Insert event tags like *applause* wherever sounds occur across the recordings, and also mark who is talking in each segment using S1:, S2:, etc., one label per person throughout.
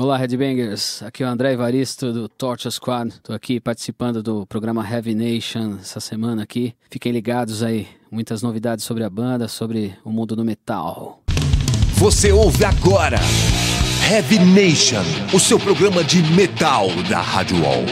S1: Olá, Headbangers. Aqui é o André Evaristo do Torture Squad. Tô aqui participando do programa Heavy Nation essa semana aqui. Fiquem ligados aí. Muitas novidades sobre a banda, sobre o mundo do metal.
S2: Você ouve agora Heavy Nation, o seu programa de metal da Rádio Wall.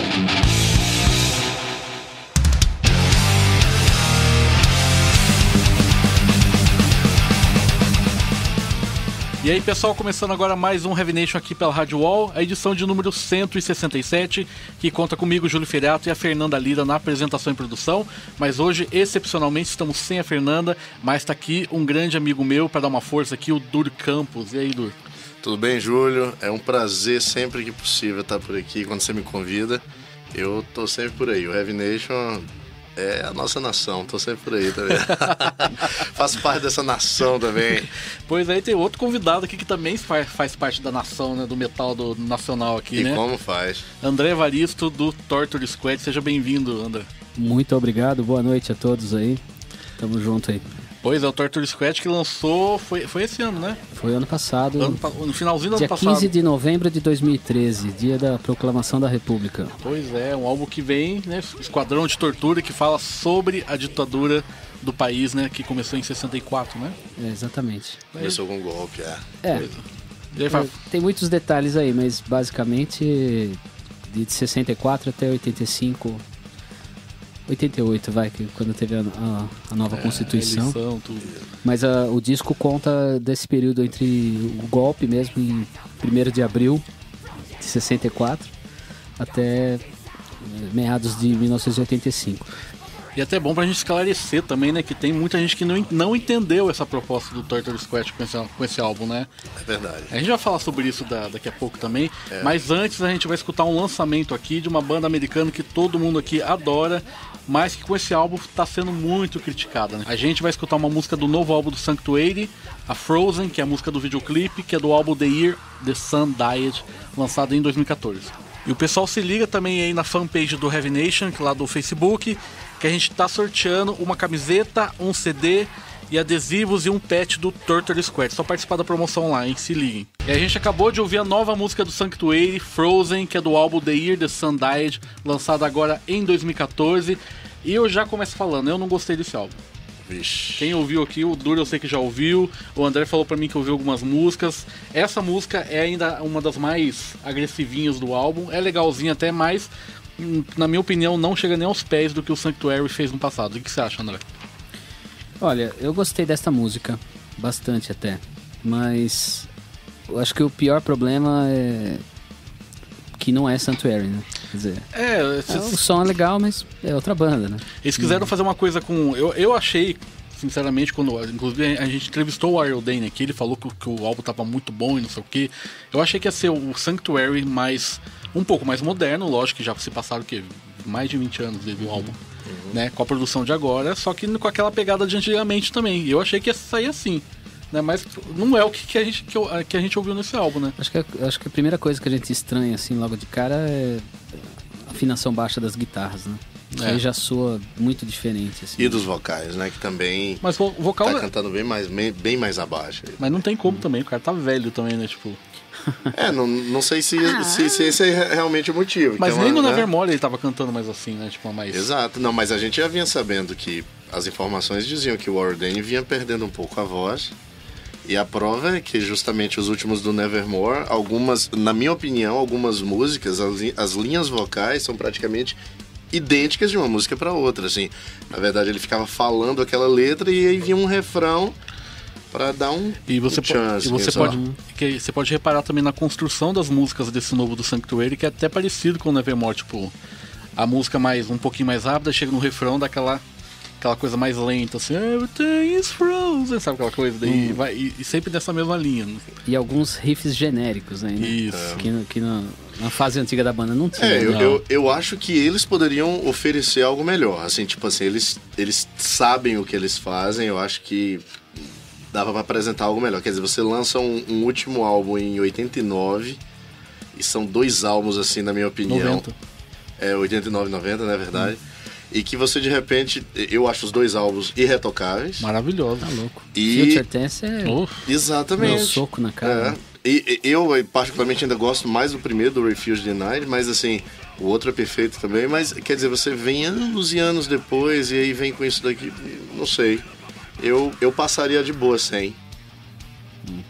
S3: E aí, pessoal, começando agora mais um Heavy Nation aqui pela Rádio Wall, a edição de número 167, que conta comigo, Júlio Feriato e a Fernanda Lira na apresentação e produção. Mas hoje, excepcionalmente, estamos sem a Fernanda, mas está aqui um grande amigo meu para dar uma força aqui, o Dur Campos. E aí, Dur?
S4: Tudo bem, Júlio? É um prazer sempre que possível estar por aqui quando você me convida. Eu tô sempre por aí. O Heavy Nation é a nossa nação, tô sempre por aí também. *laughs* Faço parte dessa nação também.
S3: Pois aí tem outro convidado aqui que também faz, faz parte da nação, né? Do metal do nacional aqui,
S4: e
S3: né?
S4: como faz?
S3: André Evaristo do Torture Squad. Seja bem-vindo, André.
S1: Muito obrigado, boa noite a todos aí. Tamo junto aí.
S3: Pois é, o Torture Squad que lançou. Foi, foi esse ano, né?
S1: Foi ano passado.
S3: Ano, no finalzinho do
S1: dia
S3: ano passado.
S1: 15 de novembro de 2013, dia da proclamação da República.
S3: Pois é, um álbum que vem, né? Esquadrão de Tortura, que fala sobre a ditadura do país, né? Que começou em 64, né?
S1: É, exatamente.
S4: Começou com um golpe, é.
S1: É.
S3: E aí, fala-
S1: É, Tem muitos detalhes aí, mas basicamente de 64 até 85. 88, vai, que quando teve a, a- a nova Constituição.
S3: eleição, tudo.
S1: Mas ah, o disco conta desse período entre o golpe mesmo, em 1 de abril de 64, até eh, meados de 1985.
S3: E até bom pra gente esclarecer também, né? Que tem muita gente que não, não entendeu essa proposta do Torture Squad com esse, com esse álbum, né?
S4: É verdade.
S3: A gente vai falar sobre isso da- daqui a pouco também, mas antes a gente vai escutar um lançamento aqui de uma banda americana que todo mundo aqui adora, mas que com esse álbum está sendo muito criticada. Né? A gente vai escutar uma música do novo álbum do Sanctuary, a Frozen, que é a música do videoclipe, que é do álbum The Year The Sun Died, lançado em 2014. E o pessoal se liga também aí na fanpage do Heavy Nation, que é lá do Facebook, que a gente está sorteando uma camiseta, um CD e adesivos e um pet do Torture Squad. Só participar da promoção lá, hein? Se liguem. E a gente acabou de ouvir a nova música do Sanctuary, Frozen, que é do álbum The Year The Sun Died, lançado agora em 2014. E eu já começo falando, eu não gostei desse álbum.
S4: Vixe.
S3: Quem ouviu aqui, o Duro eu sei que já ouviu, o André falou pra mim que ouviu algumas músicas. Essa música é ainda uma das mais agressivinhas do álbum, é legalzinha até, mas hum, na minha opinião não chega nem aos pés do que o Sanctuary fez no passado. O que você acha, André?
S1: Olha, eu gostei desta música, bastante até, mas eu acho que o pior problema é que não é Sanctuary, né? Quer dizer,
S3: É,
S1: é, o som é legal, mas é outra banda, né?
S3: Eles quiseram fazer uma coisa com. Eu, eu achei, sinceramente, quando. Inclusive a gente entrevistou o Ariel Dane aqui, ele falou que, o- que o álbum tava muito bom e não sei o que. Eu achei que ia ser o Sanctuary mais. um pouco mais moderno, lógico que já se passaram o quê? Mais de 20 anos desde o álbum. Né, com a produção de agora, só que com aquela pegada de antigamente também. Eu achei que ia sair assim. Né, mas não é o que, que a gente, que, eu- que a gente ouviu nesse álbum, né?
S1: Acho que, a- acho que a primeira coisa que a gente estranha, assim, logo de cara é a afinação baixa das guitarras, né?
S3: É.
S1: aí já soa muito diferente, assim.
S4: E dos vocais, né? Que também
S3: Mas o vocal.
S4: tá cantando bem mais, bem, mais abaixo.
S3: Mas não tem como também, o cara tá velho também, né? Tipo.
S4: É, não, não sei se, se, se esse é realmente o motivo.
S3: Mas
S4: Tem
S3: nem no
S4: né?
S3: Nevermore ele tava cantando mais assim, né? Tipo, mais.
S4: Exato, não, mas a gente já vinha sabendo que as informações diziam que o Warren vinha perdendo um pouco a voz. E a prova é que justamente os últimos do Nevermore, algumas, na minha opinião, algumas músicas, as, as linhas vocais são praticamente idênticas de uma música para outra, assim. Na verdade, ele ficava falando aquela letra e aí vinha um refrão para dar um
S3: E você,
S4: um chance,
S3: e você pode, que você pode reparar também na construção das músicas desse novo do Sanctuary, que é até parecido com o Nevermore, tipo, a música mais um pouquinho mais rápida chega no refrão daquela aquela coisa mais lenta, assim, everything is frozen, sabe aquela coisa?
S4: Hum.
S3: Daí vai, e, e sempre nessa mesma linha. né?
S1: E alguns riffs genéricos aí, né?
S3: Isso.
S1: Que, no- que no- na fase antiga da banda não tinha.
S4: É, eu,
S1: né?
S4: eu, eu acho que eles poderiam oferecer algo melhor. Assim, tipo assim, eles, eles sabem o que eles fazem, eu acho que dava pra apresentar algo melhor. Quer dizer, você lança um, um último álbum em 89, e são dois álbuns, assim, na minha opinião.
S3: 90.
S4: É, 89 e 90, não é verdade? E que você, de repente, eu acho os dois álbuns irretocáveis.
S3: Maravilhoso.
S1: Tá louco.
S4: E-
S1: Future Tense é
S3: Oh,
S4: Exatamente.
S1: meu soco na cara.
S4: É,
S1: né?
S4: E, e- eu, particularmente, ainda gosto mais do primeiro, do Refuse Denied, mas assim, o outro é perfeito também. Mas, quer dizer, você vem anos e anos depois e aí vem com isso daqui, não sei. Eu, eu passaria de boa sem.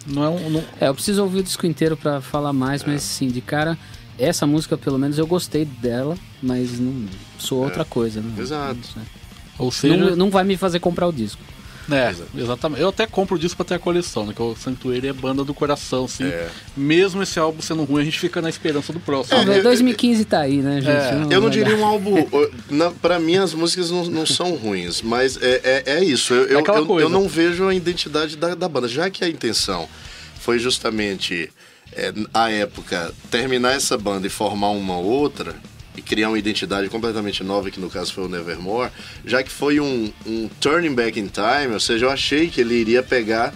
S3: Não é um. não-
S1: É, eu preciso ouvir o disco inteiro pra falar mais, mas sim, de cara, essa música pelo menos eu gostei dela, mas não sou outra coisa, né?
S4: Exato.
S1: Não sei.
S3: ou seja,
S1: Não, não vai me fazer comprar o disco.
S3: É, exatamente. Eu até compro o disco pra ter a coleção, né? Que o Sanctuary é banda do coração, assim.
S4: É.
S3: Mesmo esse álbum sendo ruim, a gente fica na esperança do próximo.
S4: É,
S1: velho,
S4: eu-
S1: 2015 tá aí, né, gente?
S3: É,
S4: Eu não diria
S1: dar.
S4: um álbum. na, pra mim, as músicas não, não são ruins, mas é, é, é isso. Eu, eu, eu, eu não vejo a identidade da, da banda. Já que a intenção foi justamente, é, à época, terminar essa banda e formar uma outra. E criar uma identidade completamente nova, que no caso foi o Nevermore, já que foi um, um turning back in time, ou seja, eu achei que ele iria pegar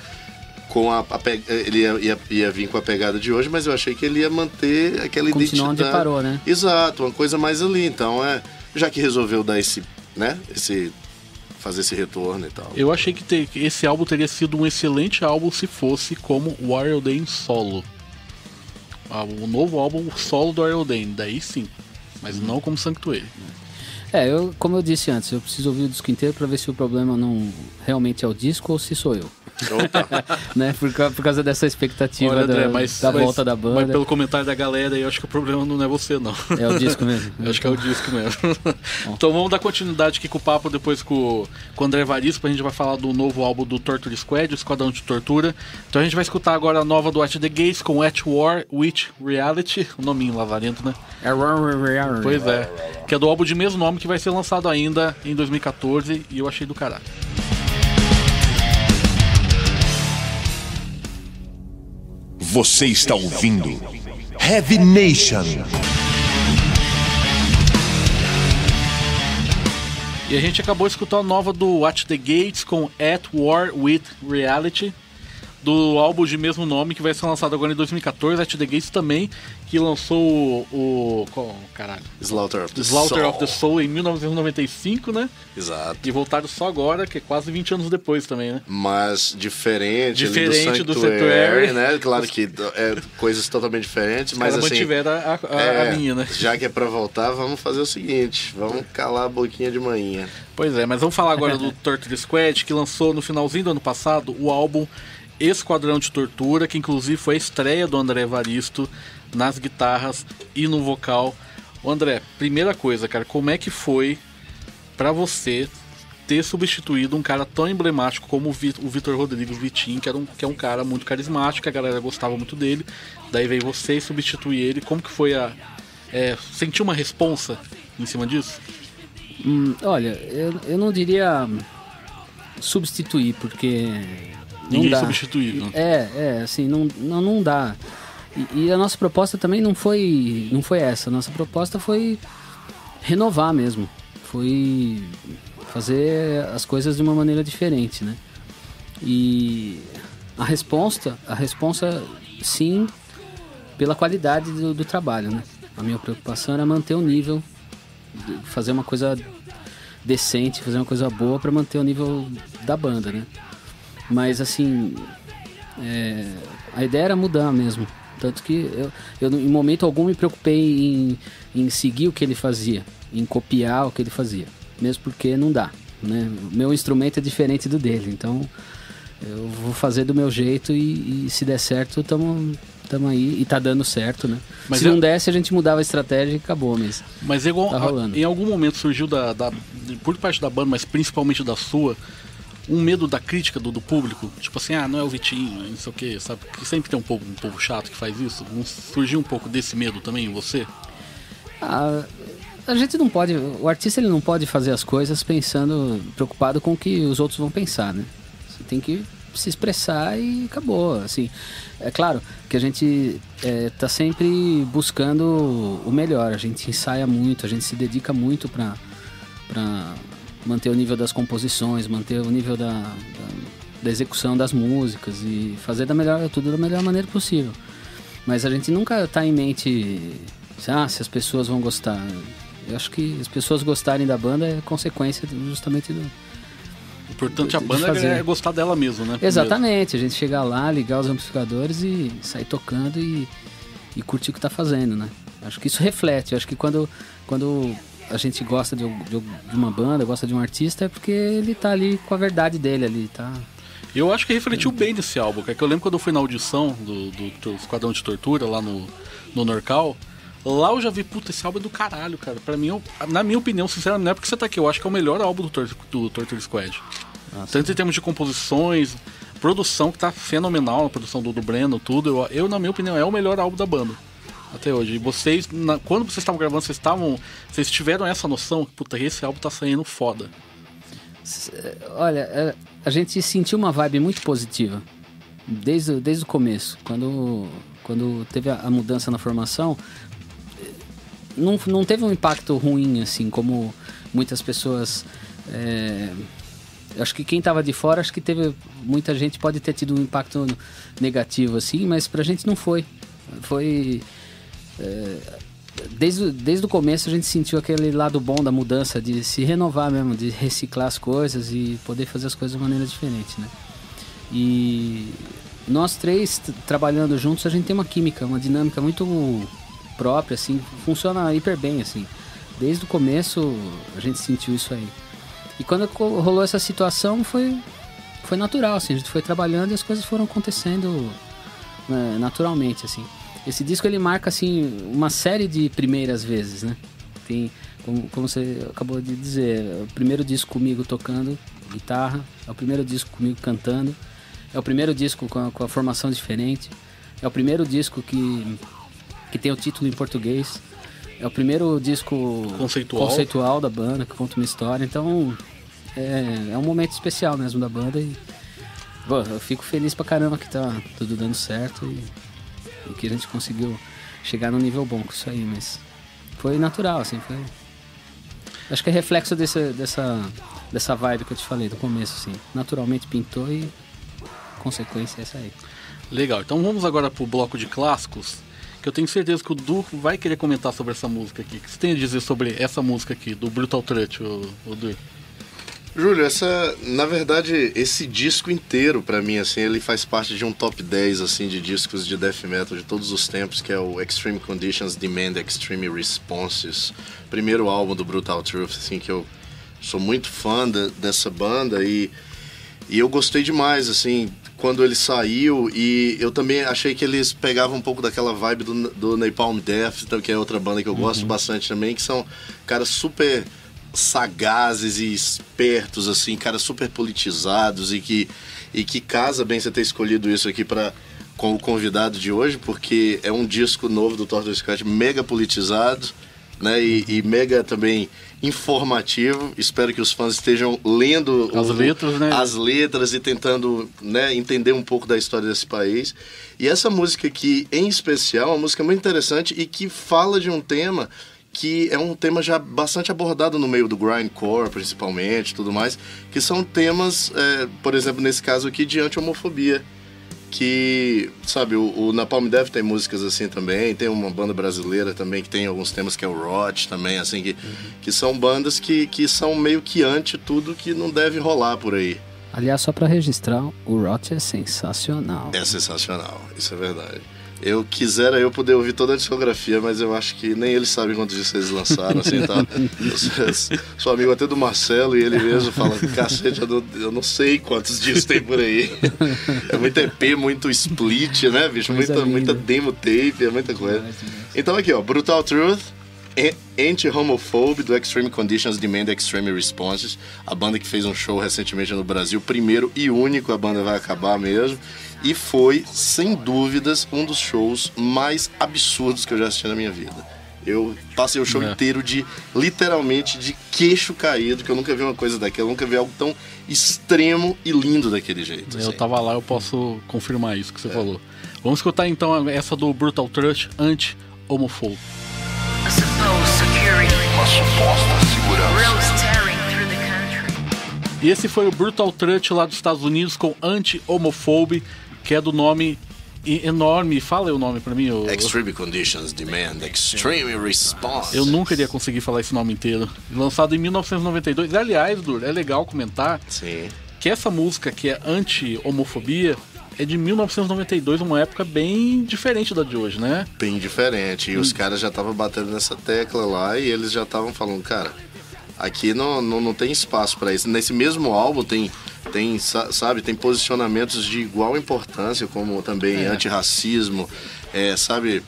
S4: com a, a pe- ele ia, ia, ia vir com a pegada de hoje, mas eu achei que ele ia manter aquela
S1: Continuar onde
S4: identidade.
S1: parou, né?
S4: Exato, uma coisa mais ali. Então, é, já que resolveu dar esse, né, esse fazer esse retorno e tal.
S3: Eu achei que te- que esse álbum teria sido um excelente álbum se fosse como Warrior Dane solo. O novo álbum solo do Warrior Dane, daí sim. Mas não como Sanctuary.
S1: É, eu, como eu disse antes, eu preciso ouvir o disco inteiro pra ver se o problema não realmente é o disco ou se sou eu.
S4: Opa, *laughs*
S1: né? Por, por causa dessa expectativa
S3: Olha,
S1: da,
S3: André, mas,
S1: da
S3: mas-
S1: volta da
S3: Mas
S1: banda.
S3: pelo comentário da galera, eu acho que o problema não é você, não.
S1: É o disco mesmo. *laughs*
S3: Eu acho que é o disco mesmo. *laughs* então vamos dar continuidade aqui com o papo depois com, o- com o André Varisco. A gente vai falar do novo álbum do Torture Squad, o Esquadrão de Tortura. Então a gente vai escutar agora a nova do At The Gates com At War with Reality. O nominho lazarento, né? Pois é. Que é do álbum de mesmo nome que vai ser lançado ainda em 2014 e eu achei do caralho.
S2: Você está ouvindo Heavy Nation.
S3: E a gente acabou de escutar a nova do At The Gates com At War with Reality, do álbum de mesmo nome que vai ser lançado agora em 2014. At The Gates também, que lançou o. o qual, caralho?
S4: Slaughter of the
S3: Slaughter
S4: Soul.
S3: of the Soul em 1995, né?
S4: Exato.
S3: E voltaram só agora, que é quase 20 anos depois também, né?
S4: Mas diferente,
S3: Diferente do
S4: do
S3: Sanctuary.
S4: Né? Claro que é coisas totalmente diferentes, mas assim.
S3: mantiveram a, a,
S4: é,
S3: a linha, né?
S4: Já que é pra voltar, vamos fazer o seguinte: vamos calar a boquinha de manhã.
S3: Pois é, mas vamos falar agora do Torture Squad, que lançou no finalzinho do ano passado o álbum Esquadrão de Tortura, que inclusive foi a estreia do André Evaristo nas guitarras e no vocal. Ô André, primeira coisa, cara, como é que foi pra você ter substituído um cara tão emblemático como o Vi- o Vitor Rodrigues Vitinho, que, era um, que é um cara muito carismático, a galera gostava muito dele. Daí veio você e substituir ele. Como que foi a. É, sentiu uma responsa em cima disso?
S1: Hum, olha, eu, eu não diria substituir, porque. Não
S3: Ninguém
S1: dá.
S3: substituído.
S1: É, é, assim, não, não, não dá. E, e a nossa proposta também não foi, não foi essa. A nossa proposta foi renovar mesmo. Foi fazer as coisas de uma maneira diferente, né? E a resposta, a resposta sim, pela qualidade do, do trabalho, né? A minha preocupação era manter o nível, fazer uma coisa decente, fazer uma coisa boa para manter o nível da banda, né? Mas assim, é, a ideia era mudar mesmo. Tanto que eu, eu em momento algum me preocupei em, em seguir o que ele fazia, em copiar o que ele fazia. Mesmo porque não dá. Né? O meu instrumento é diferente do dele, então eu vou fazer do meu jeito e, e se der certo, tamo, tamo aí. E tá dando certo, né?
S3: Mas
S1: se
S3: eu-
S1: não desse, a gente mudava a estratégia e acabou mesmo.
S3: Mas é igual,
S1: Tá rolando.
S3: em algum momento surgiu da, da- por parte da banda, mas principalmente da sua, um medo da crítica do, do público. Tipo assim, ah, não é o Vitinho, não sei o que, sabe? Que sempre tem um povo, um povo chato que faz isso. Não surgiu um pouco desse medo também em você?
S1: Ah, a gente não pode, o artista ele não pode fazer as coisas pensando, preocupado com o que os outros vão pensar, né? Você tem que se expressar e acabou, assim. É claro que a gente é, tá sempre buscando o melhor, a gente ensaia muito, a gente se dedica muito para manter o nível das composições, manter o nível da, da, da execução das músicas e fazer da melhor, tudo da melhor maneira possível. Mas a gente nunca tá em mente ah, se as pessoas vão gostar. Eu acho que as pessoas gostarem da banda é consequência justamente do,
S3: O importante a banda é, é gostar dela mesmo, né?
S1: Exatamente, a gente chegar lá, ligar os amplificadores e sair tocando e, e curtir o que tá fazendo, né? Acho que isso reflete, acho que quando, quando a gente gosta de, de, de uma banda, gosta de um artista, é porque ele tá ali com a verdade dele ali, tá?
S3: Eu acho que refletiu bem nesse álbum, que eu lembro quando eu fui na audição do, do, do Esquadrão de Tortura lá no, no Norcal. Lá eu já vi, puta, esse álbum é do caralho, cara. Pra mim, eu, na minha opinião, sinceramente, não é porque você tá aqui, eu acho que é o melhor álbum do, Tor do Torture Squad. Nossa. Tanto em termos de composições, produção que tá fenomenal, a produção do, do Breno, tudo. Eu, eu, na minha opinião, é o melhor álbum da banda. Até hoje. E vocês, na, quando vocês estavam gravando, vocês estavam. Vocês tiveram essa noção que, puta, esse álbum tá saindo foda.
S1: Olha, é, a gente sentiu uma vibe muito positiva. Desde, desde o começo. Quando, quando teve a, a mudança na formação, não, não teve um impacto ruim, assim, como muitas pessoas. É, acho que quem estava de fora, acho que teve. Muita gente pode ter tido um impacto negativo, assim, mas pra gente não foi. Foi. É, desde, desde o começo a gente sentiu aquele lado bom da mudança, de se renovar mesmo, de reciclar as coisas e poder fazer as coisas de maneira diferente, né? E nós três trabalhando juntos, a gente tem uma química, uma dinâmica muito própria, assim, funciona hiper bem, assim. Desde o começo a gente sentiu isso aí. E quando rolou essa situação foi, foi natural, assim, a gente foi trabalhando e as coisas foram acontecendo né, naturalmente, assim. Esse disco ele marca, assim, uma série de primeiras vezes, né? Tem, como, como você acabou de dizer, é o primeiro disco comigo tocando guitarra, é o primeiro disco comigo cantando, é o primeiro disco com a, com a formação diferente, é o primeiro disco que que tem o título em português. É o primeiro disco
S3: conceitual,
S1: conceitual da banda, que conta uma história. Então, é, é um momento especial mesmo da banda. E, eu fico feliz pra caramba que tá tudo dando certo e, e que a gente conseguiu chegar num nível bom com isso aí. Mas foi natural, assim, foi... Acho que é reflexo desse, dessa, dessa vibe que eu te falei do começo, assim. Naturalmente pintou e consequência é essa aí.
S3: Legal, então vamos agora pro bloco de clássicos que eu tenho certeza que o Du vai querer comentar sobre essa música aqui. O que você tem a dizer sobre essa música aqui, do Brutal Trut, o, o Du?
S4: Júlio, essa, na verdade, esse disco inteiro, para mim, assim, ele faz parte de um top 10, assim, de discos de death metal de todos os tempos, que é o Extreme Conditions Demand Extreme Responses, primeiro álbum do Brutal Truth, assim, que eu sou muito fã de, dessa banda e, e eu gostei demais, assim, quando ele saiu e eu também achei que eles pegavam um pouco daquela vibe do, do Napalm Death, então, que é outra banda que eu gosto uhum. bastante também, que são caras super sagazes e espertos, assim, caras super politizados e que, e que casa bem você ter escolhido isso aqui para com o convidado de hoje, porque é um disco novo do Torture Scott mega politizado, né, e, e mega também informativo. Espero que os fãs estejam lendo
S3: as o, letras, né?
S4: as letras e tentando né, entender um pouco da história desse país. E essa música aqui, em especial, é uma música muito interessante e que fala de um tema que é um tema já bastante abordado no meio do grindcore, principalmente, tudo mais, que são temas, é, por exemplo, nesse caso aqui, de anti-homofobia que, sabe, o, o Napalm Death tem músicas assim também, tem uma banda brasileira também que tem alguns temas que é o Rot também, assim, que, uhum. que são bandas que, que são meio que anti tudo que não deve rolar por aí.
S1: Aliás, só para registrar, o Rot é sensacional.
S4: É sensacional, isso é verdade. Eu quisera eu poder ouvir toda a discografia, mas eu acho que nem eles sabem quantos discos eles lançaram, assim, tá? Sou amigo até do Marcelo e ele mesmo fala, cacete, eu não, eu não sei quantos discos tem por aí. É muito EP, muito split, né, bicho? Muita, muita demo tape, é muita coisa. Então aqui, ó, Brutal Truth, Anti-Homophobe do Extreme Conditions Demand Extreme Responses, a banda que fez um show recentemente no Brasil, primeiro e único, a banda vai acabar mesmo. E foi, sem dúvidas, um dos shows mais absurdos que eu já assisti na minha vida. Eu passei o show é. inteiro de, literalmente, de queixo caído, que eu nunca vi uma coisa daquela, eu nunca vi algo tão extremo e lindo daquele jeito.
S3: Eu assim. tava lá, eu posso confirmar isso que você é. falou. Vamos escutar então essa do Brutal Trush anti-homofóbico. Uma suposta segurança. E esse foi o Brutal Trush lá dos Estados Unidos com Anti-Homophobe que é do nome enorme. Fala aí o nome pra mim. O...
S4: Extreme Conditions Demand Extreme Response.
S3: Eu nunca iria conseguir falar esse nome inteiro. Lançado em 1992. Aliás, Dur, é legal comentar
S4: Sim.
S3: que essa música que é anti-homofobia é de 1992, uma época bem diferente da de hoje, né?
S4: Bem diferente. E
S3: Hum.
S4: os caras já estavam batendo nessa tecla lá e eles já estavam falando, cara, aqui não, não, não tem espaço pra isso. Nesse mesmo álbum tem, tem, sa- sabe, tem posicionamentos de igual importância, como também
S3: É.
S4: antirracismo, é, sabe?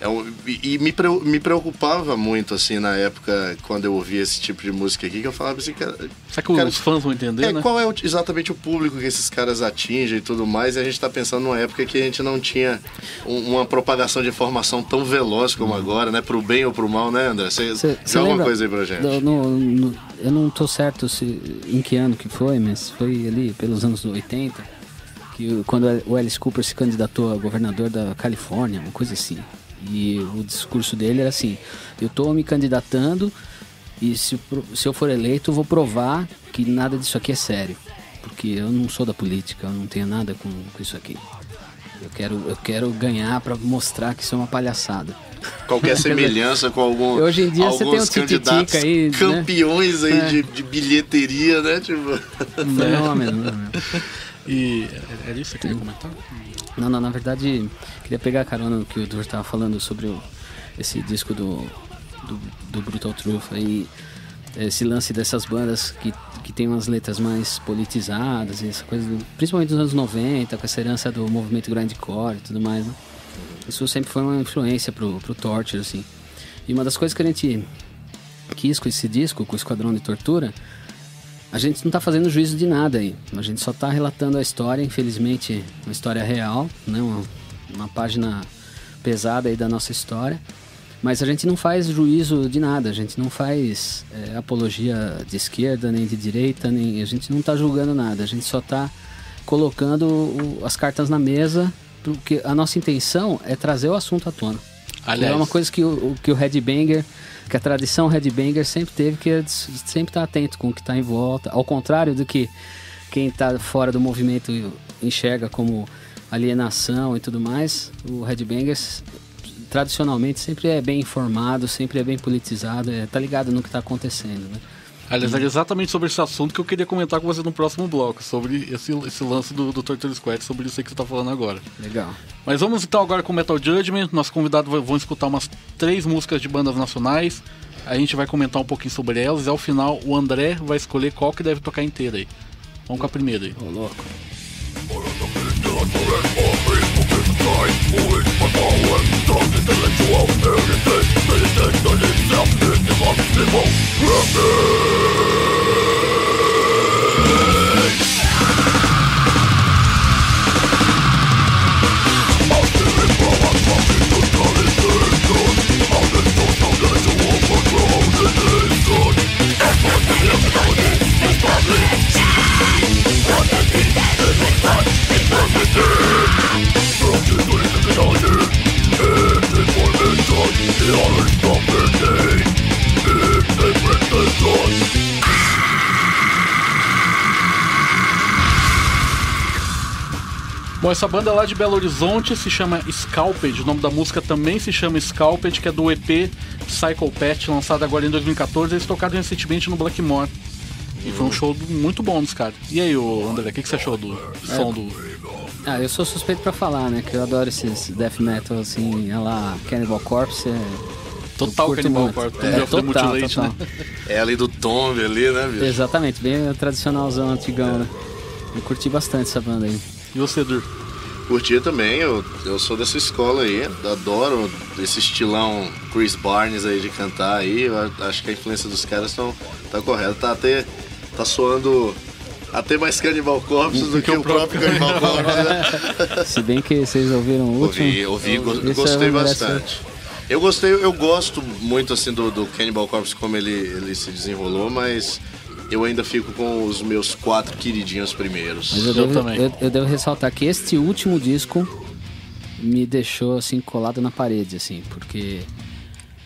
S4: É um- e me, me preocupava muito, assim, na época, quando eu ouvia esse tipo de música aqui, que eu falava assim, cara,
S3: Será que
S4: cara,
S3: os fãs vão entender,
S4: é,
S3: né?
S4: qual é o- exatamente o público que esses caras atingem e tudo mais? E a gente tá pensando numa época que a gente não tinha um- uma propagação de informação tão veloz como agora, né? Pro bem ou pro mal, né, André? Você
S1: Cê- cê
S4: joga uma
S1: lembra
S4: coisa aí pra gente.
S1: do- no- no- eu não tô certo se, em que ano que foi, mas foi ali pelos anos 80, que quando o Alice Cooper se candidatou a governador da Califórnia, uma coisa assim. E o discurso dele era assim: eu tô me candidatando e se, se eu for eleito, eu vou provar que nada disso aqui é sério. Porque eu não sou da política, eu não tenho nada com, com isso aqui. Eu quero, eu quero ganhar pra mostrar que isso é uma palhaçada.
S4: Qualquer *laughs* semelhança com algum.
S1: Hoje em dia você
S4: alguns
S1: tem um
S4: candidatos
S1: aí, né?
S4: Campeões aí
S1: É.
S4: de, de bilheteria, né? Tipo.
S1: Fenômeno. né?
S3: E era isso que eu queria comentar?
S1: Não, não, na verdade, queria pegar a carona no que o Dur tava falando sobre o- esse disco do, do, do Brutal Truth aí, esse lance dessas bandas que, que tem umas letras mais politizadas, essa coisa, principalmente nos anos 90, com essa herança do movimento grindcore e tudo mais, né? Isso sempre foi uma influência pro, pro Torture, assim. E uma das coisas que a gente quis com esse disco, com o Esquadrão de Tortura, a gente não tá fazendo juízo de nada aí. A gente só tá relatando a história, infelizmente, uma história real, né? Uma, uma página pesada aí da nossa história. Mas a gente não faz juízo de nada, a gente não faz é, apologia de esquerda, nem de direita, nem a gente não tá julgando nada, a gente só tá colocando o- as cartas na mesa, porque a nossa intenção é trazer o assunto à tona.
S3: Aliás,
S1: É uma coisa que o, que o headbanger, que a tradição headbanger sempre teve, que é sempre estar atento com o que está em volta. Ao contrário do que quem está fora do movimento enxerga como alienação e tudo mais, o headbanger s- tradicionalmente sempre é bem informado, sempre é bem politizado, é, tá ligado no que está acontecendo, né?
S3: aliás, era exatamente sobre esse assunto que eu queria comentar com você no próximo bloco, sobre esse, esse lance do, do Torture Squad, sobre isso aí que você tá falando agora.
S1: Legal.
S3: Mas vamos então agora com Metal Judgment. Nossos convidados vão- vão escutar umas três músicas de bandas nacionais. A gente vai comentar um pouquinho sobre elas. E ao final o André vai escolher qual que deve tocar inteira aí. Vamos com a primeira aí.
S1: Ô, louco.
S3: Natural of is to describe who is my power Strong intellectual, heritage, citizen, and itself is the possible
S5: What the people
S3: Bom, essa banda lá de Belo Horizonte se chama Scalped. O nome da música também se chama Scalped, que é do EP Psychopath, lançado agora em 2014. Eles tocaram recentemente no Blackmore. E foi um show muito bom dos caras. E aí, André, o que, que você achou do som do.
S1: Ah, eu sou suspeito pra falar, né? Que eu adoro esses death metal, assim, a lá, Cannibal Corpse. É...
S3: Total Cannibal. Corpse,
S1: É,
S3: the
S1: total, total.
S3: né?
S4: É ali do Tomb ali, né, bicho?
S1: Exatamente, bem tradicionalzão, antigão, né? Eu curti bastante essa banda aí.
S3: E você, Dur?
S4: Curtia também, eu, eu sou dessa escola aí, adoro esse estilão Chris Barnes aí de cantar aí, eu acho que a influência dos caras tão, tá correta, tá até, tá soando até mais Cannibal Corpse do que o próprio Cannibal Corpse, né? *laughs*
S1: Se bem que vocês ouviram o último.
S4: Ouvi, ouvi, go- gostei
S1: é merece-
S4: bastante. Eu gostei, eu gosto muito assim do, do Cannibal Corpse como ele, ele se desenrolou, mas eu ainda fico com os meus quatro queridinhos primeiros.
S1: Mas eu,
S3: Eu
S1: devo,
S3: também.
S1: eu, eu devo ressaltar que este último disco me deixou assim colado na parede, assim, porque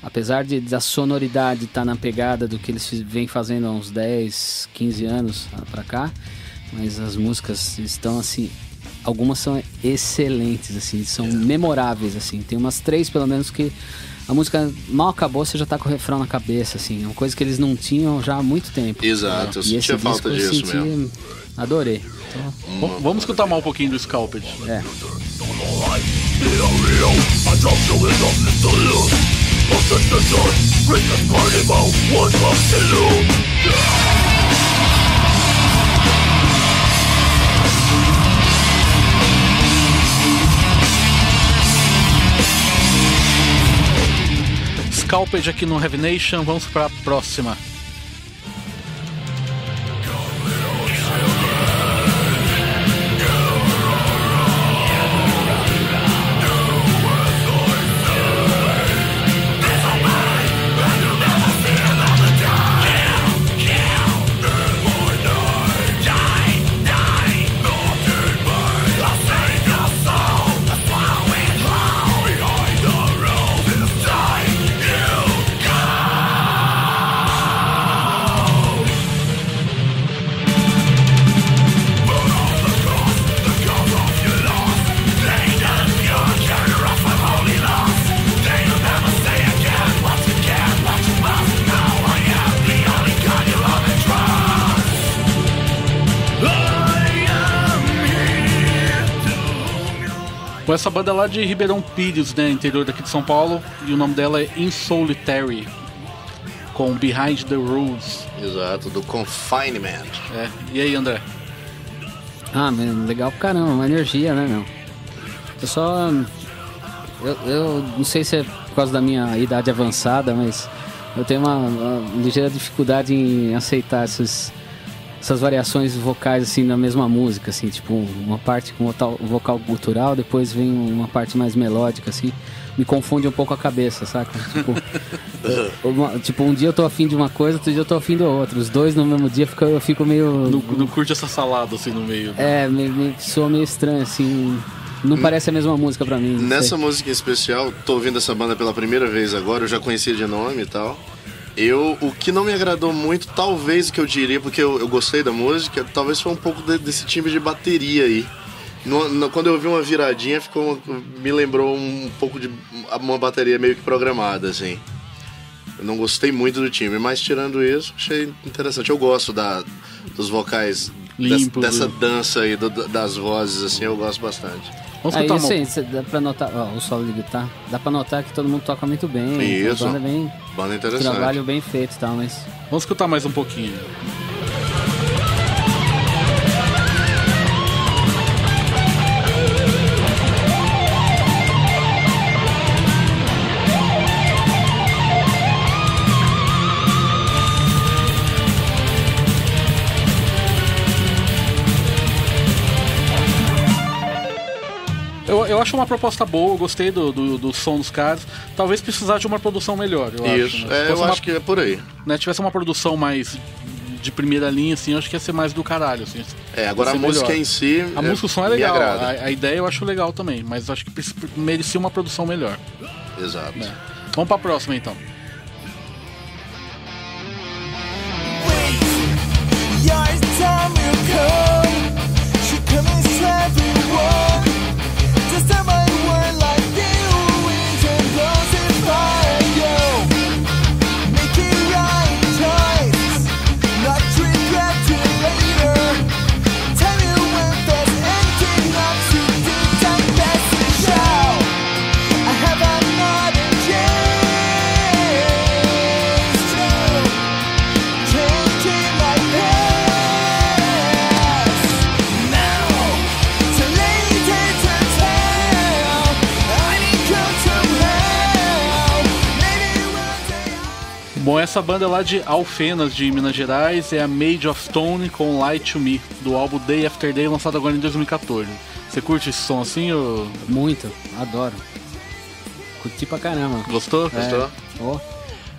S1: apesar de da sonoridade estar na pegada do que eles vêm fazendo há uns 10, 15 anos pra cá, mas as músicas estão assim algumas são excelentes, assim, são memoráveis, assim. Tem umas três, pelo menos, que a música mal acabou, você já tá com o refrão na cabeça, assim. É uma coisa que eles não tinham já há muito tempo.
S4: Exato, eu
S1: E esse
S4: sentia falta
S1: disco eu
S4: disso
S1: senti-
S4: mesmo.
S1: Adorei. Então,
S3: V- Vamos escutar mais um pouquinho do Scalped.
S1: é.
S3: Scalped aqui no Heavy vamos pra próxima. Banda lá de Ribeirão Pires, né, interior daqui de São Paulo, e o nome dela é In Solitary, com Behind the Rules.
S4: Exato, do Confinement.
S3: É. E aí, André?
S1: Ah, mano, legal pra caramba, uma energia, né, meu? Eu só. Eu, eu não sei se é por causa da minha idade avançada, mas eu tenho uma, uma ligeira dificuldade em aceitar essas, essas variações vocais assim na mesma música, assim, tipo, uma parte com vocal, vocal cultural, depois vem uma parte mais melódica, assim. Me confunde um pouco a cabeça, saca? Tipo, *laughs* uma- tipo, um dia eu tô afim de uma coisa, outro dia eu tô afim do outro. Os dois no mesmo dia fica- eu fico meio.
S3: Não, não curte essa salada assim no meio. né?
S1: É, me, me soa meio estranho, assim. Não parece a mesma música pra mim.
S4: Nessa
S1: sei.
S4: música em especial, tô ouvindo essa banda pela primeira vez agora, eu já conhecia de nome e tal. Eu, o que não me agradou muito, talvez o que eu diria, porque eu, eu gostei da música, talvez foi um pouco de- desse timbre de bateria aí. No- no- quando eu vi uma viradinha, ficou, me lembrou um pouco de uma bateria meio que programada, assim. Eu não gostei muito do timbre, mas tirando isso, achei interessante. Eu gosto da, dos vocais, des-
S3: Limpos,
S4: dessa
S3: né?
S4: dança aí, do- das vozes, assim, eu gosto bastante.
S3: Vamos
S1: Aí, assim, cê- dá pra notar, ó, o solo de guitarra, dá pra notar que todo mundo toca muito bem.
S4: Isso.
S1: A banda é bem,
S4: Banda interessante.
S1: trabalho bem feito e tal, mas...
S3: Vamos escutar mais um pouquinho. Acho uma proposta boa, eu gostei do, do, do som dos caras. Talvez precisasse de uma produção melhor, eu
S4: Isso,
S3: acho. né?
S4: É, eu
S3: uma-
S4: acho que é por aí.
S3: né, tivesse uma produção mais de primeira linha, assim, eu acho que ia ser mais do caralho, assim.
S4: É, agora a música
S3: melhor.
S4: em si.
S3: A música, o som é
S4: me
S3: legal,
S4: agrada.
S3: a, a ideia eu acho legal também, mas acho que merecia uma produção melhor.
S4: Exato.
S3: né? Vamos pra próxima então.
S5: Your time will come. She everyone.
S3: Bom, essa banda é lá de Alfenas, de Minas Gerais, é a Made of Stone com Light to Me, do álbum Day After Day, lançado agora em 2014. Você curte esse som assim ou
S1: Muito, adoro. Curti pra caramba.
S3: gostou?
S4: Gostou?
S1: Ó,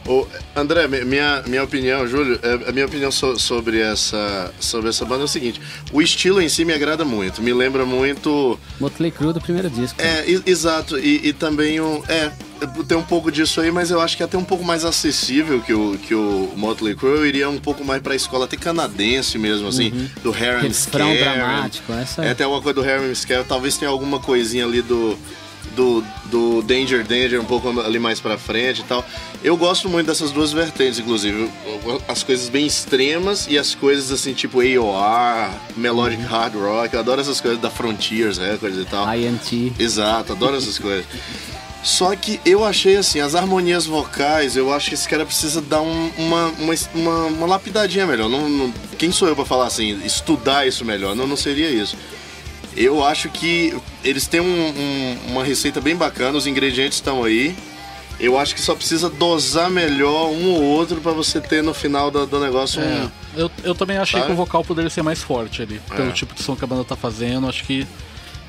S4: Ô, André, mi- minha, minha opinião, Júlio, é, a minha opinião so- sobre, essa, sobre essa banda é o seguinte: o estilo em si me agrada muito, me lembra muito.
S1: Motley Crue do primeiro disco.
S4: É, e- exato, e, e também o. É, tem um pouco disso aí, mas eu acho que é até um pouco mais acessível que o, que o Motley Crue. Eu iria um pouco mais pra escola até canadense mesmo, assim, do Harry
S1: Refrão dramático, essa
S4: É, tem alguma coisa do Harry Scare, talvez tenha alguma coisinha ali do, do, do Danger Danger um pouco ali mais pra frente e tal. Eu gosto muito dessas duas vertentes, inclusive. As coisas bem extremas e as coisas assim, tipo AOR, Melodic Hard Rock. Eu adoro essas coisas da Frontiers Records e tal.
S1: INT.
S4: Exato, adoro essas coisas. Só que eu achei assim, as harmonias vocais, eu acho que esse cara precisa dar um- uma, uma, uma, lapidadinha melhor. Não, não- quem sou eu pra falar assim, estudar isso melhor? Não, não seria isso. Eu acho que eles têm um- um- uma receita bem bacana, os ingredientes estão aí. Eu acho que só precisa dosar melhor um ou outro pra você ter no final do, do negócio
S3: É,
S4: um.
S3: eu, eu também achei
S4: Sabe?
S3: que o vocal poderia ser mais forte ali. Pelo
S4: É.
S3: tipo de som que a banda tá fazendo, acho que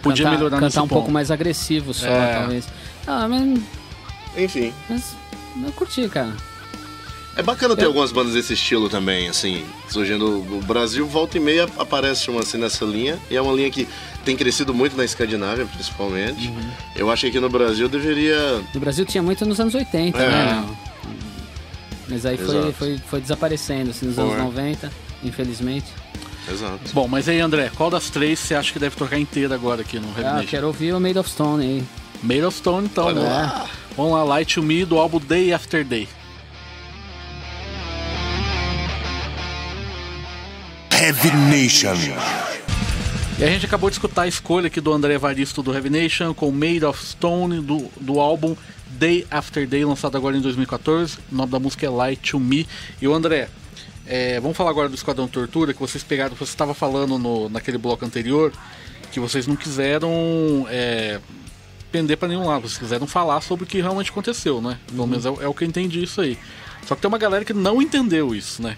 S3: podia
S1: cantar,
S3: melhorar
S1: cantar
S3: nesse
S1: um
S3: ponto.
S1: pouco mais agressivo só,
S3: É.
S1: talvez. Ah, mas,
S4: Enfim.
S1: mas eu curti, cara.
S4: É bacana ter
S1: Eu-
S4: algumas bandas desse estilo também, assim, surgindo no Brasil, volta e meia aparece uma assim nessa linha, e é uma linha que tem crescido muito na Escandinávia, principalmente.
S1: Uhum.
S4: Eu acho que aqui no Brasil deveria.
S1: No Brasil tinha muito nos anos 80,
S4: É.
S1: né? Mas aí foi, foi, foi desaparecendo, assim, nos
S4: Foi.
S1: anos 90, infelizmente.
S4: Exato.
S3: Bom, mas aí, André, qual das três você acha que deve tocar inteira agora aqui no Heavy
S1: Ah, quero ouvir o Made of Stone aí.
S3: Made of Stone, então,
S4: Olha
S3: né?
S4: lá.
S3: Vamos lá, Light to Me do álbum Day After Day.
S2: Heavy Nation.
S3: E a gente acabou de escutar a escolha aqui do André Evaristo do Heavy Nation com Made of Stone do, do álbum Day After Day, lançado agora em 2014. O nome da música é Light to Me. E o André, é, vamos falar agora do Esquadrão Tortura, que vocês pegaram, você estava falando no, naquele bloco anterior, que vocês não quiseram é, pender para nenhum lado, vocês quiseram falar sobre o que realmente aconteceu, né? Pelo menos é, é o que eu entendi isso aí. Só que tem uma galera que não entendeu isso, né?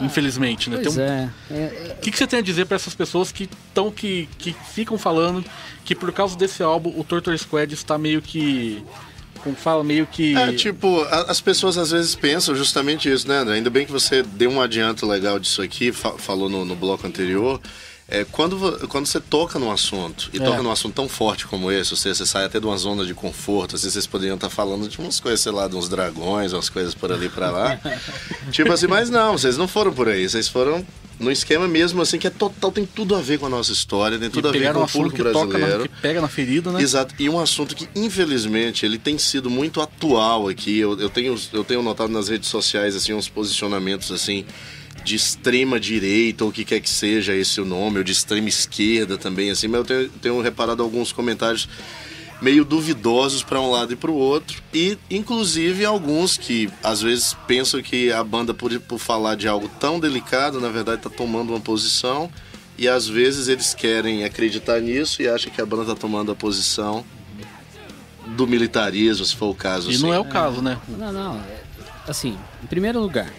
S3: Infelizmente, né? Tem
S1: Pois
S3: um-
S1: é. é, é,
S3: o que, que você tem a dizer pra essas pessoas que estão que, que ficam falando que por causa desse álbum o Torture Squad está meio que como fala meio que
S4: É, tipo, a- as pessoas às vezes pensam justamente isso, né, André? Ainda bem que você deu um adianto legal disso aqui, fa- falou no, no bloco anterior. É, quando, quando você toca num assunto, e
S3: É.
S4: toca num assunto tão forte como esse, você, você sai até de uma zona de conforto, assim, vocês poderiam estar falando de umas coisas, sei lá, de uns dragões, umas coisas por ali pra lá. *laughs* tipo assim, mas não, vocês não foram por aí, vocês foram num esquema mesmo, assim, que é total, tem tudo a ver com a nossa história, tem tudo a ver com
S3: um
S4: o público
S3: que toca na,
S4: brasileiro.
S3: que pega na ferida, né?
S4: Exato, e um assunto que infelizmente ele tem sido muito atual aqui. Eu, eu, tenho, eu tenho notado nas redes sociais assim uns posicionamentos assim de extrema direita ou o que quer que seja esse o nome, ou de extrema esquerda também assim, mas eu tenho, tenho reparado alguns comentários meio duvidosos para um lado e para o outro e inclusive alguns que às vezes pensam que a banda por, por falar de algo tão delicado na verdade está tomando uma posição e às vezes eles querem acreditar nisso e acham que a banda está tomando a posição do militarismo, se for o caso.
S3: E
S4: assim.
S3: não é o caso, né?
S1: Não, não. é- Assim, em primeiro lugar,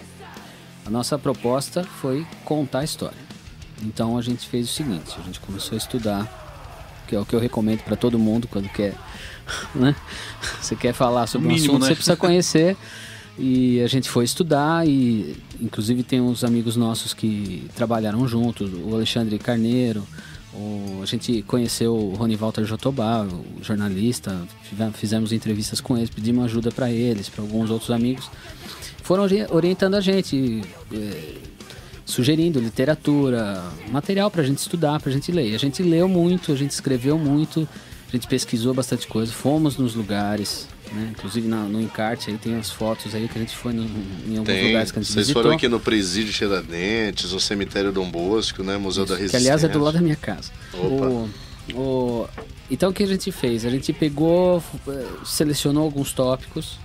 S1: a nossa proposta foi contar a história. Então a gente fez o seguinte: a gente começou a estudar, que é o que eu recomendo para todo mundo quando quer, *laughs* né? Você quer falar sobre
S3: O
S1: um
S3: mínimo,
S1: assunto,
S3: né?
S1: você precisa *laughs* conhecer. E a gente foi estudar e inclusive tem uns amigos nossos que trabalharam juntos, o Alexandre Carneiro, o- a gente conheceu o Rony Walter Jotobá, o jornalista, fizemos entrevistas com eles, pedimos ajuda para eles, para alguns outros amigos. Foram ori- orientando a gente, eh, sugerindo literatura, material para a gente estudar, para a gente ler. A gente leu muito, a gente escreveu muito, a gente pesquisou bastante coisa, fomos nos lugares, né? inclusive na- no encarte aí tem as fotos aí que a gente foi no- em alguns
S4: Tem.
S1: lugares que a gente
S4: Vocês
S1: visitou.
S4: foram aqui no Presídio Tiradentes, o Cemitério Dom Bosco, né? Museu da
S1: Que
S4: Resistência.
S1: aliás é do lado da minha casa.
S4: Opa.
S1: O, o- então o que a gente fez? A gente pegou, eh, selecionou alguns tópicos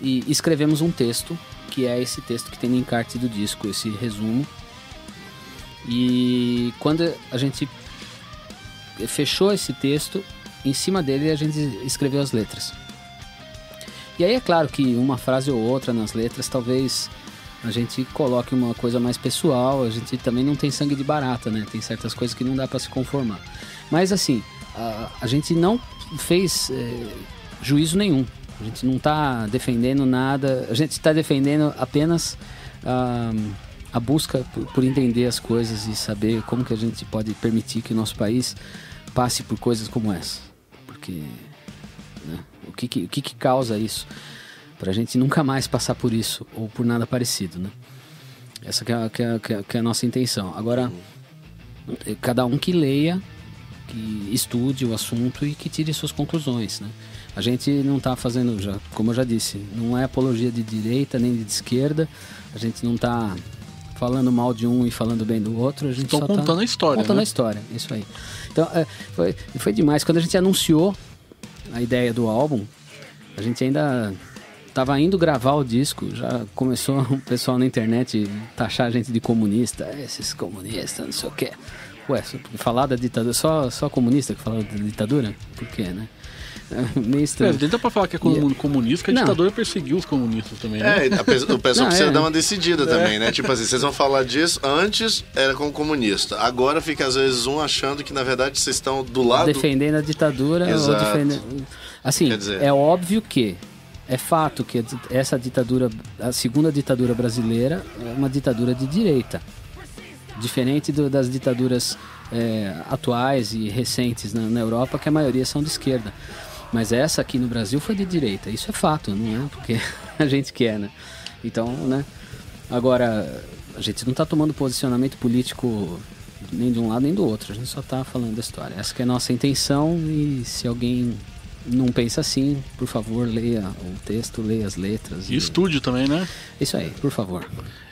S1: e escrevemos um texto, que é esse texto que tem no encarte do disco, esse resumo. E quando a gente fechou esse texto, em cima dele a gente escreveu as letras. E aí é claro que uma frase ou outra nas letras talvez a gente coloque uma coisa mais pessoal, a gente também não tem sangue de barata, né? Tem certas coisas que não dá para se conformar. Mas assim, a, a gente não fez eh, juízo nenhum. A gente não tá defendendo nada, a gente está defendendo apenas ah, a busca por, por entender as coisas e saber como que a gente pode permitir que o nosso país passe por coisas como essa. Porque né, O que que, o que, que causa isso? Pra gente nunca mais passar por isso, ou por nada parecido, né? Essa que é, a- que é a- que é a- que é a nossa intenção. Agora, cada um que leia, que estude o assunto e que tire suas conclusões, né? A gente não está fazendo, já, como eu já disse, não é apologia de direita nem de esquerda. A gente não está falando mal de um e falando bem do outro. A gente
S3: Estão
S1: só tá
S3: contando a história,
S1: Contando
S3: né?
S1: a história, isso aí. Então, é, foi, foi demais. Quando a gente anunciou a ideia do álbum, a gente ainda tava indo gravar o disco, já começou *laughs* o pessoal na internet taxar a gente de comunista, "É, esses comunistas, não sei o quê. Ué, falar da ditadura, só, só comunista que fala da ditadura? Por quê, né? É meio
S3: É,
S1: estranho.
S3: dá pra falar que é comu- comunista, que a
S1: Não.
S3: ditadura perseguiu os comunistas também, né?
S4: É, o pessoal
S1: Não,
S4: precisa
S1: é.
S4: dar uma decidida também, né? Tipo assim, vocês vão falar disso, antes era como comunista. Agora fica às vezes um achando que na verdade vocês estão do lado.
S1: defendendo a ditadura ou
S4: Exato.
S1: defendendo. Assim,
S4: Quer dizer-
S1: é óbvio que é fato que essa ditadura, a segunda ditadura brasileira, é uma ditadura de direita. Diferente do- das ditaduras é, atuais e recentes na, na Europa, que a maioria são de esquerda. Mas essa aqui no Brasil foi de direita. Isso é fato, não é porque *laughs* a gente quer, né? Então, né? Agora, a gente não está tomando posicionamento político nem de um lado nem do outro. A gente só está falando da história. Essa que é a nossa intenção e se alguém não pensa assim, por favor, leia o texto, leia as letras.
S3: E estude também, né?
S1: Isso aí, por favor.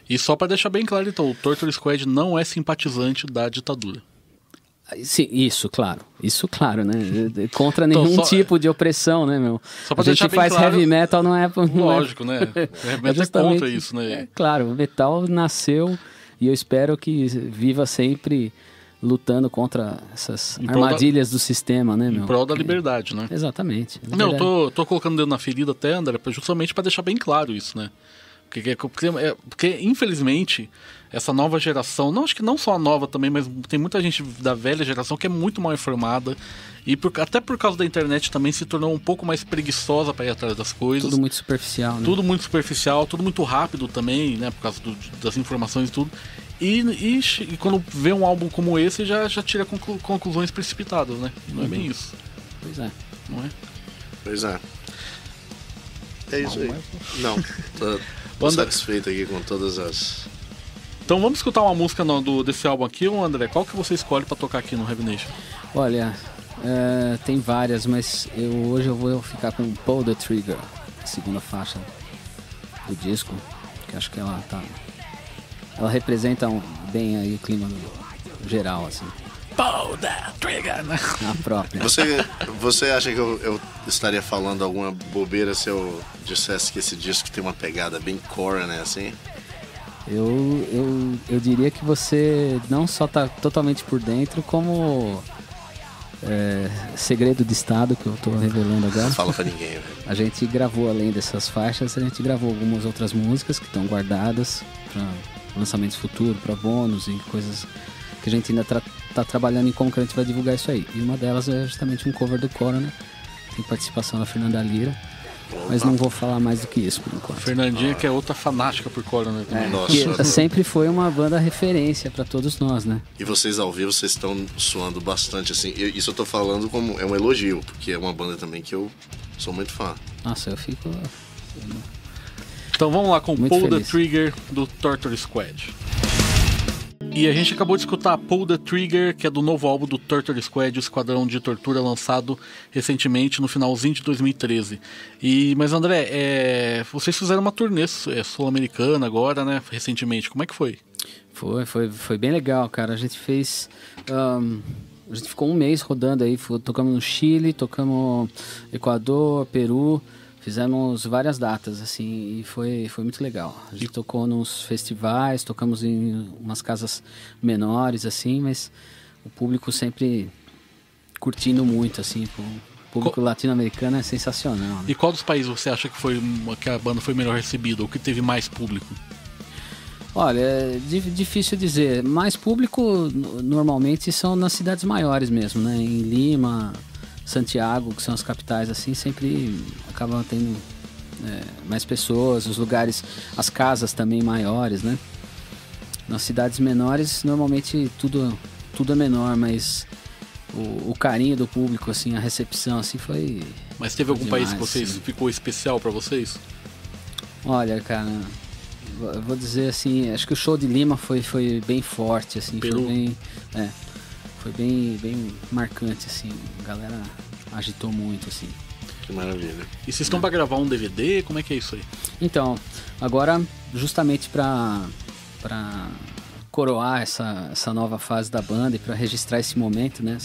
S3: E só pra deixar bem claro, então, o Torture Squad não é simpatizante da ditadura.
S1: Sim, isso, claro. Isso, claro, né? Contra
S3: Então,
S1: nenhum
S3: só-
S1: tipo de opressão, né, meu?
S3: Só pra
S1: a gente faz
S3: claro-
S1: heavy metal, não é... Não é-
S3: Lógico, né? *laughs* É, é
S1: justamente-
S3: contra isso, né?
S1: É, claro, o metal nasceu e eu espero que viva sempre lutando contra essas
S3: prol da-
S1: armadilhas do sistema, né, meu?
S3: Em prol da liberdade, né?
S1: Exatamente.
S3: Não, eu tô, tô colocando o dedo na ferida até, André, justamente pra deixar bem claro isso, né? Porque, porque, é- porque, infelizmente, essa nova geração, não acho que não só a nova também, mas tem muita gente da velha geração que é muito mal informada e por- até por causa da internet também se tornou um pouco mais preguiçosa pra ir atrás das coisas.
S1: Tudo muito superficial, né?
S3: Tudo muito superficial, tudo muito rápido também, né? Por causa do- das informações e tudo. E, e, e quando vê um álbum como esse, já, já tira conclu- conclusões precipitadas, né? Não é bem isso,
S1: Pois é.
S3: não é?
S4: Pois é. É isso aí. Não, *laughs* tô,
S3: Banda-
S4: satisfeito aqui com todas as.
S3: Então vamos escutar uma música no- do, desse álbum aqui, André. Qual que você escolhe pra tocar aqui no Heavy Nation?
S1: Olha, é, tem várias, mas eu, hoje eu vou ficar com Pull the Trigger, a segunda faixa do disco, que acho que ela tá. Ela representa um- bem aí o clima no- geral, assim,
S3: Pull that trigger, né?
S1: a própria.
S4: Você, você acha que eu, eu estaria falando alguma bobeira se eu dissesse que esse disco tem uma pegada bem core, né? Assim?
S1: Eu, eu, eu diria que você não só tá totalmente por dentro, como é, segredo de estado que eu tô revelando agora.
S4: Não fala pra ninguém, velho.
S1: A gente gravou além dessas faixas, a gente gravou algumas outras músicas que estão guardadas para lançamentos futuros, para bônus e coisas que a gente ainda tra tá trabalhando em como que a gente vai divulgar isso aí. E uma delas é justamente um cover do Corona, tem participação da Fernanda Lira, mas não vou falar mais do que isso por enquanto.
S3: Fernandinha, que é outra fanática por Corona né, também.
S4: Nossa.
S1: Que sempre foi uma banda referência para todos nós, né?
S4: E vocês ao vivo, vocês estão suando bastante, assim. Eu- Isso eu tô falando como é um elogio, porque é uma banda também que eu sou muito fã.
S1: Nossa, eu fico.
S3: Então vamos lá com Pull the. Trigger do Torture Squad. E a gente acabou de escutar Pull the Trigger, que é do novo álbum do Torture Squad, o Esquadrão de Tortura, lançado recentemente no finalzinho de 2013. E, mas André, é, vocês fizeram uma turnê é, sul-americana agora, né? Recentemente. Como é que foi?
S1: Foi, foi, foi bem legal, cara. A gente fez. ahn, a gente ficou um mês rodando aí. Tocamos no Chile, tocamos Equador, Peru. Fizemos várias datas, assim, e foi, foi muito legal. A gente tocou nos festivais, tocamos em umas casas menores, assim, mas o público sempre curtindo muito, assim. O público latino-americano é sensacional. Né?
S3: E qual dos países você acha que, foi, que a banda foi melhor recebida, ou que teve mais público?
S1: Olha, é di- difícil dizer. Mais público no- normalmente são nas cidades maiores mesmo, né? Em Lima, Santiago, que são as capitais, assim, sempre acabam tendo é, mais pessoas, os lugares, as casas também maiores, né? Nas cidades menores, normalmente tudo, tudo é menor, mas o, o carinho do público, assim, a recepção, assim, foi,
S3: Mas teve algum país que
S1: Demais,
S3: vocês
S1: sim.
S3: ficou especial pra vocês?
S1: Olha, cara, vou dizer assim, acho que o show de Lima foi, foi bem forte, assim,
S3: Peru.
S1: foi bem. É, foi bem, bem marcante, assim. A galera agitou muito, assim.
S4: Que maravilha.
S3: E vocês estão pra gravar um DVD? Como é que é isso aí?
S1: Então, agora, justamente pra, pra coroar essa, essa nova fase da banda e pra registrar esse momento, né?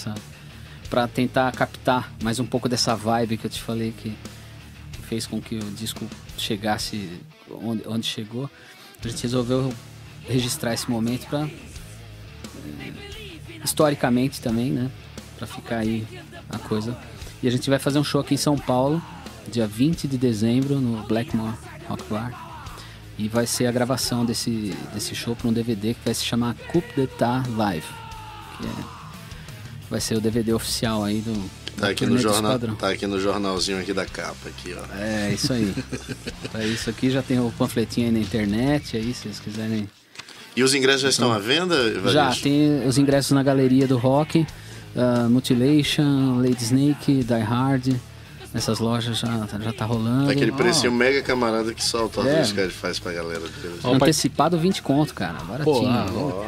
S1: Pra tentar captar mais um pouco dessa vibe que eu te falei que, fez com que o disco chegasse onde, onde chegou, a gente resolveu registrar esse momento pra. eh, historicamente também, né? Pra ficar aí a coisa. E a gente vai fazer um show aqui em São Paulo, dia 20 de dezembro, no Blackmore Rock Bar. E vai ser a gravação desse, desse show para um DVD que vai se chamar Coupe d'Etat Live. Que é, vai ser o DVD oficial aí do.
S4: Tá aqui, no jornal, tá aqui no jornalzinho aqui da capa, aqui, ó.
S1: É, isso aí. Pra *laughs* isso aqui já tem o panfletinho aí na internet, aí se vocês quiserem.
S4: E os ingressos já estão à venda,
S1: Já, tem os ingressos na galeria do rock, ah, Mutilation, Lady Snake, Die Hard. Nessas lojas já, já tá rolando.
S4: Aquele precinho mega camarada que só o Torto
S1: É.
S4: Sky faz pra galera.
S3: Ó,
S1: Antecipado 20 conto, cara. Baratinho.
S3: Pô, ah?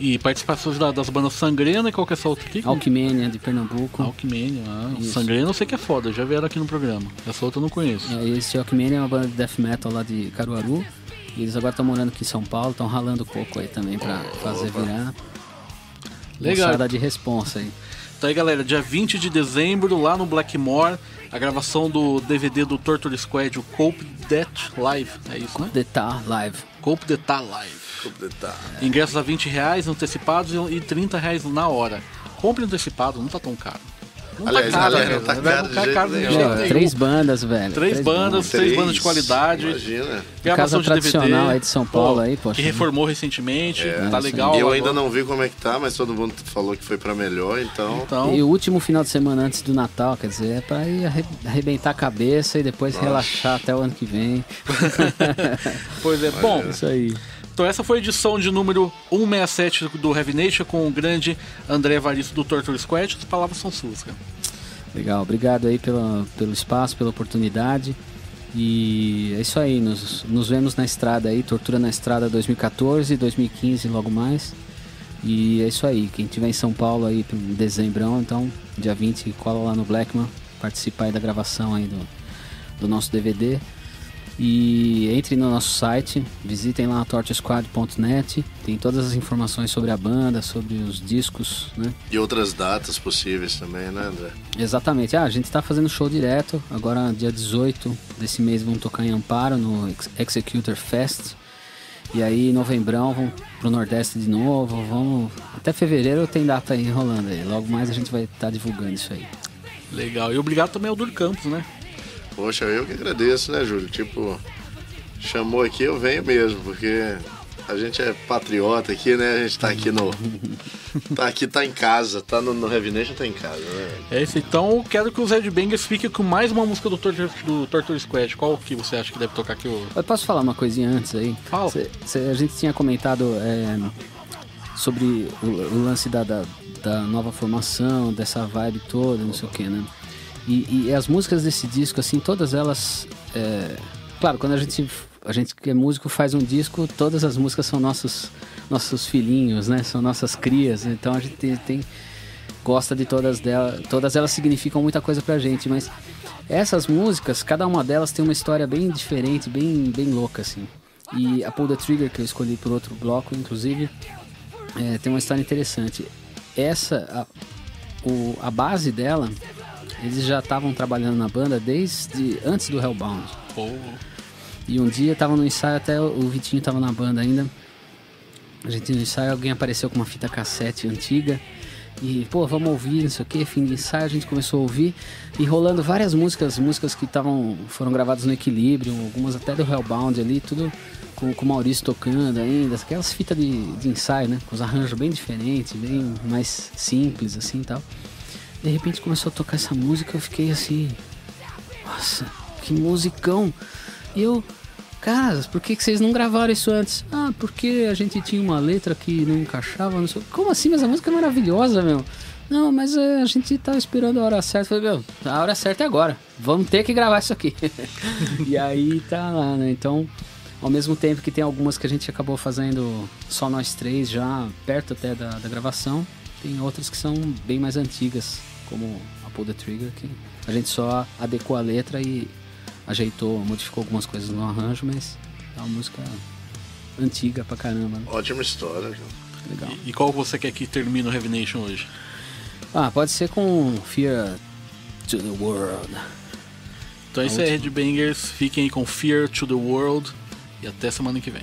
S3: E participações da- das bandas Sangrena e qual que é essa outra aqui?
S1: Alckmania de Pernambuco.
S3: Alckmania. Ah,
S1: Isso.
S3: Sangrena eu sei que é foda, já vieram aqui no programa. Essa outra eu não conheço.
S1: Aí, esse Alckmania é uma banda de death metal lá de Caruaru. E eles agora estão morando aqui em São Paulo, estão ralando coco aí também pra fazer virar.
S3: Legal.
S1: Moçada de responsa aí.
S3: Então aí, galera, dia 20 de dezembro, lá no Blackmore, a gravação do DVD do Torture Squad, o Cope Death Live. É isso, né?
S1: Detar Live.
S3: Cope Death Live.
S4: Tá.
S3: Ingressos a 20 reais antecipados e 30 reais na hora. Compre antecipado, não tá tão caro. Não
S4: Aliás,
S3: tá caro,
S4: aliás,
S3: né?
S4: não tá
S3: Vai
S4: caro de
S3: ficar
S4: jeito
S3: caro de jeito nenhum.
S1: três bandas, velho.
S3: Três bandas, três bandas de qualidade.
S4: Imagina.
S3: Gravação
S1: Casa
S3: DVD.
S1: tradicional aí de São Paulo
S3: Pô,
S1: aí, poxa.
S3: Que reformou recentemente, tá
S1: isso aí.
S3: legal.
S4: eu
S3: agora.
S4: ainda não vi como é que tá, mas todo mundo falou que foi pra melhor, então.
S3: Então,
S1: E o último final de semana antes do Natal, quer dizer, é pra ir arre- arrebentar a cabeça e depois relaxar até o ano que vem. *laughs*
S3: pois é. Bom,
S1: Isso aí.
S3: Então essa foi a edição de número 167 do Heavy Nation com o grande André Evaristo do Torture Squad. As palavras são suas, cara.
S1: Legal, obrigado aí pela, pelo espaço, pela oportunidade. E é isso aí, nos, nos vemos na estrada aí, Tortura na Estrada 2014, 2015 logo mais. E é isso aí, quem tiver em São Paulo aí em dezembrão, então dia 20 cola lá no Blackman, participa aí da gravação aí do, do nosso DVD. E entre no nosso site, visitem lá torchesquad.net, tem todas as informações sobre a banda, sobre os discos, né?
S4: E outras datas possíveis também, né, André?
S1: Exatamente. Ah, a gente tá fazendo show direto. Agora, dia 18 desse mês, vamos tocar em Amparo, no Ex- Executor Fest. E aí, em novembrão, vamos pro Nordeste de novo. Vamos. Até fevereiro tem data aí rolando aí. Logo mais a gente vai estar divulgando isso aí.
S3: Legal. E obrigado também ao Dur Campos, né?
S4: Poxa, eu que agradeço, né, Júlio? Tipo, chamou aqui, eu venho mesmo, porque a gente é patriota aqui, né? A gente tá aqui no. Tá aqui, tá em casa, tá no, no Heavy Nation, tá em casa, né?
S3: É isso. Então, eu quero que os Red Bangers fiquem com mais uma música do Torture, do Torture Squad. Qual que você acha que deve tocar aqui? O...
S1: Eu posso falar uma coisinha antes aí?
S3: Fala.
S1: Cê- cê- a gente tinha comentado é, sobre o, o lance da, da, da nova formação, dessa vibe toda, não sei o que, né? E, e as músicas desse disco, assim, todas elas. é, claro, quando a gente, a gente que é músico faz um disco, todas as músicas são nossos, nossos filhinhos, né? São nossas crias. Então a gente tem, tem- gosta de todas delas. Todas elas significam muita coisa pra gente, mas essas músicas, cada uma delas tem uma história bem diferente, bem, bem louca, assim. E a Pull the Trigger, que eu escolhi por outro bloco, inclusive, é, tem uma história interessante. Essa, a, o- a base dela, eles já estavam trabalhando na banda desde antes do Hellbound.
S3: Pô,
S1: E um dia tava no ensaio, até o Vitinho tava na banda ainda. A gente no ensaio, alguém apareceu com uma fita cassete antiga. E, pô, vamos ouvir, não sei o que, fim de ensaio, a gente começou a ouvir. E rolando várias músicas, músicas que estavam foram gravadas no equilíbrio, algumas até do Hellbound ali, tudo com, com o Maurício tocando ainda. Aquelas fitas de, de ensaio, né? Com os arranjos bem diferentes, bem mais simples, assim e tal. De repente começou a tocar essa música, eu fiquei assim. Nossa, que musicão! E eu, cara, por que, vocês não gravaram isso antes? Ah, porque a gente tinha uma letra que não encaixava, não sei. Como assim? Mas a música é maravilhosa, meu. Não, mas é, a gente tava esperando a hora certa. Falei, meu, a hora certa é agora. Vamos ter que gravar isso aqui. *laughs* e aí tá lá, né? Então, ao mesmo tempo que tem algumas que a gente acabou fazendo só nós três, já perto até da, da gravação, tem outras que são bem mais antigas, como a Pull the Trigger, que a gente só adequou a letra e ajeitou, modificou algumas coisas no arranjo, mas é uma música antiga pra caramba. Né?
S4: Ótima história. cara.
S1: Legal.
S3: E qual você quer que termine o Heavy Nation hoje?
S1: Ah, pode ser com Fear to the World.
S3: Então é isso aí, Headbangers. Fiquem aí com Fear to the World. E até semana que vem.